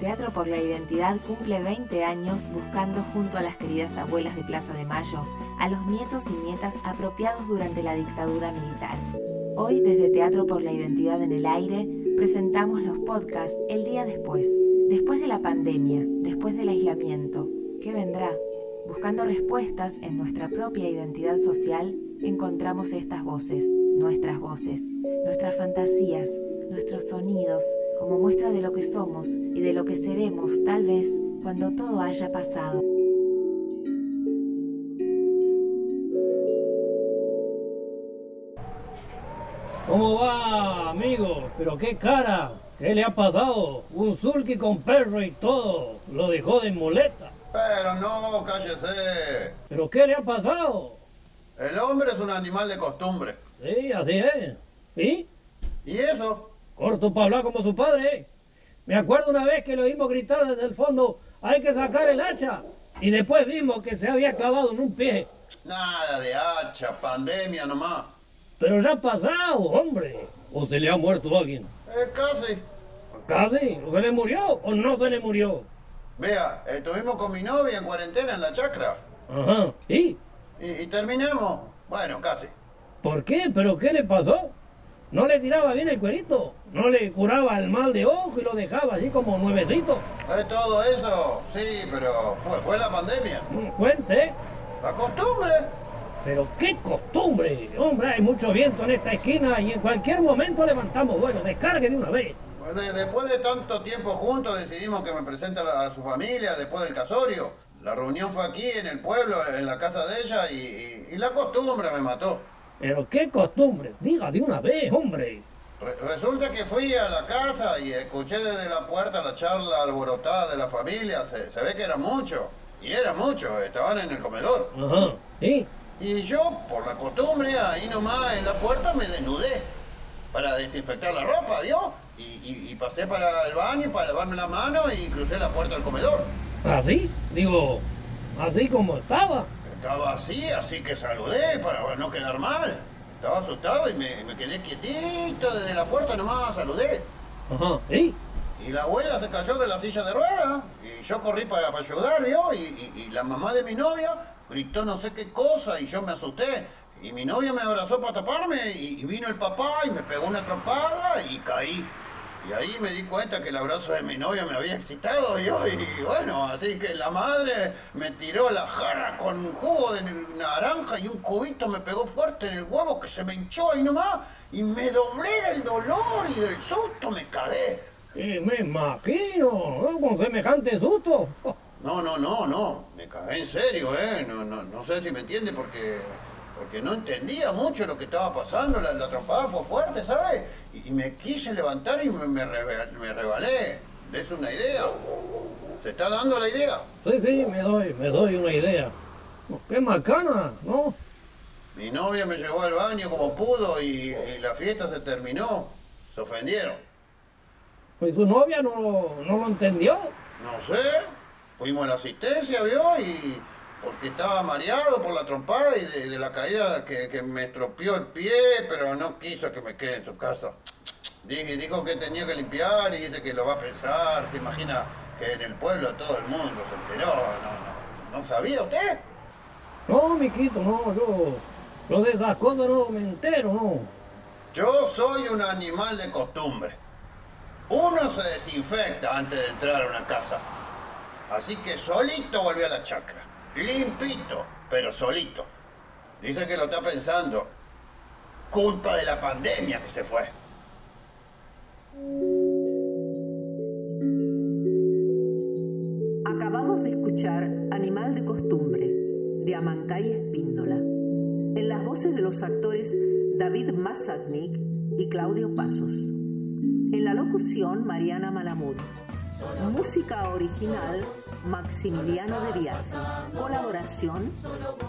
Teatro por la Identidad cumple 20 años buscando junto a las queridas abuelas de Plaza de Mayo a los nietos y nietas apropiados durante la dictadura militar. Hoy, desde Teatro por la Identidad en el Aire, presentamos los podcasts El día después, después de la pandemia, después del aislamiento. ¿Qué vendrá? Buscando respuestas en nuestra propia identidad social, encontramos estas voces, nuestras voces, nuestras fantasías, nuestros sonidos, como muestra de lo que somos y de lo que seremos tal vez cuando todo haya pasado. ¿Cómo va, amigo? ¿Pero qué cara? ¿Qué le ha pasado? Un sulky con perro y todo. Lo dejó de muleta. Pero no, cállese. ¿Pero qué le ha pasado? El hombre es un animal de costumbre. Sí, así es. ¿Y? ¿Y eso? Corto para hablar como su padre. Me acuerdo una vez que lo oímos gritar desde el fondo, hay que sacar el hacha. Y después vimos que se había clavado en un pie. Nada de hacha, pandemia nomás. Pero ya ha pasado, hombre. ¿O se le ha muerto alguien? Eh, casi. ¿Casi? ¿O se le murió o no se le murió? Vea, estuvimos con mi novia en cuarentena en la chacra. Ajá. ¿Y? Y, y terminamos. Bueno, casi. ¿Por qué? ¿Pero qué le pasó? ¿No le tiraba bien el cuerito? ¿No le curaba el mal de ojo y lo dejaba así como nuevecito? ¿Es todo eso? Sí, pero fue, fue la pandemia. Mm, Cuente. La costumbre. Pero qué costumbre. Hombre, hay mucho viento en esta esquina y en cualquier momento levantamos vuelo. Descargue de una vez. Pues de- después de tanto tiempo juntos decidimos que me presente a su familia después del casorio. La reunión fue aquí en el pueblo, en la casa de ella y, y- y la costumbre me mató. Pero qué costumbre. Diga de una vez, hombre. Re- resulta que fui a la casa y escuché desde la puerta la charla alborotada de la familia. Se, se ve que era mucho. Y era mucho, estaban en el comedor. Ajá. ¿Y? Y yo, por la costumbre, ahí nomás en la puerta me desnudé para desinfectar la ropa, ¿vio? Y, y- y pasé para el baño para lavarme la mano y crucé la puerta del comedor. ¿Así? Digo, así como estaba. Estaba así, así que saludé para no quedar mal. Estaba asustado y me, me quedé quietito desde la puerta nomás, saludé. Ajá. ¿Y? Y la abuela se cayó de la silla de ruedas y yo corrí para, para ayudar, ¿vio? Y, y- y la mamá de mi novia gritó no sé qué cosa y yo me asusté. Y mi novia me abrazó para taparme y, y vino el papá y me pegó una trompada y caí. Y ahí me di cuenta que el abrazo de mi novia me había excitado yo y bueno, así que la madre me tiró la jarra con jugo de naranja y un cubito me pegó fuerte en el huevo que se me hinchó ahí nomás y me doblé del dolor y del susto me cagué. Y me imagino, ¿no? Con semejante susto. No, no, no, no. Me cagué en serio, ¿eh? No, no, no sé si me entiende porque, porque no entendía mucho lo que estaba pasando. La, la trompada fue fuerte, ¿sabes? Y, y me quise levantar y me, me, rebalé. ¿Es una idea? ¿Se está dando la idea? Sí, sí, me doy, me doy una idea. Oh, Qué macana, ¿no? Mi novia me llevó al baño como pudo y, y la fiesta se terminó. Se ofendieron. ¿Y su novia no, no lo entendió? No sé. Fuimos a la asistencia, ¿vio? Y porque estaba mareado por la trompada y de, de la caída que, que me estropeó el pie, pero no quiso que me quede en su casa. Dije, dijo que tenía que limpiar y dice que lo va a pensar. Se imagina que en el pueblo todo el mundo se enteró. No, no, ¿no sabía usted? No, miquito, no, yo. Lo de esas cosas no me entero, no. Yo soy un animal de costumbre. Uno se desinfecta antes de entrar a una casa. Así que solito volví a la chacra. Limpito, pero solito. Dice que lo está pensando. Culpa de la pandemia que se fue. Acabamos de escuchar Animal de Costumbre, de Amancay Espíndola, en las voces de los actores David Mazagnik y Claudio Pasos. En la locución, Mariana Malamud. Música original, Maximiliano de Biasi. Colaboración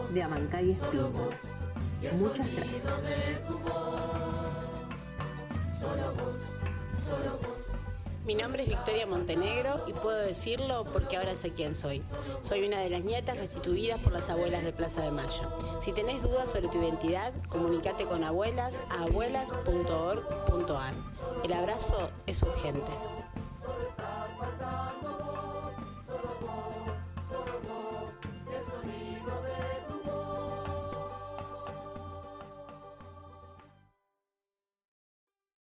de Amancay Espíndola. Muchas gracias. Mi nombre es Victoria Montenegro y puedo decirlo porque ahora sé quién soy. Soy una de las nietas restituidas por las abuelas de Plaza de Mayo. Si tenés dudas sobre tu identidad, comunícate con abuelas a abuelas.org.ar. El abrazo es urgente.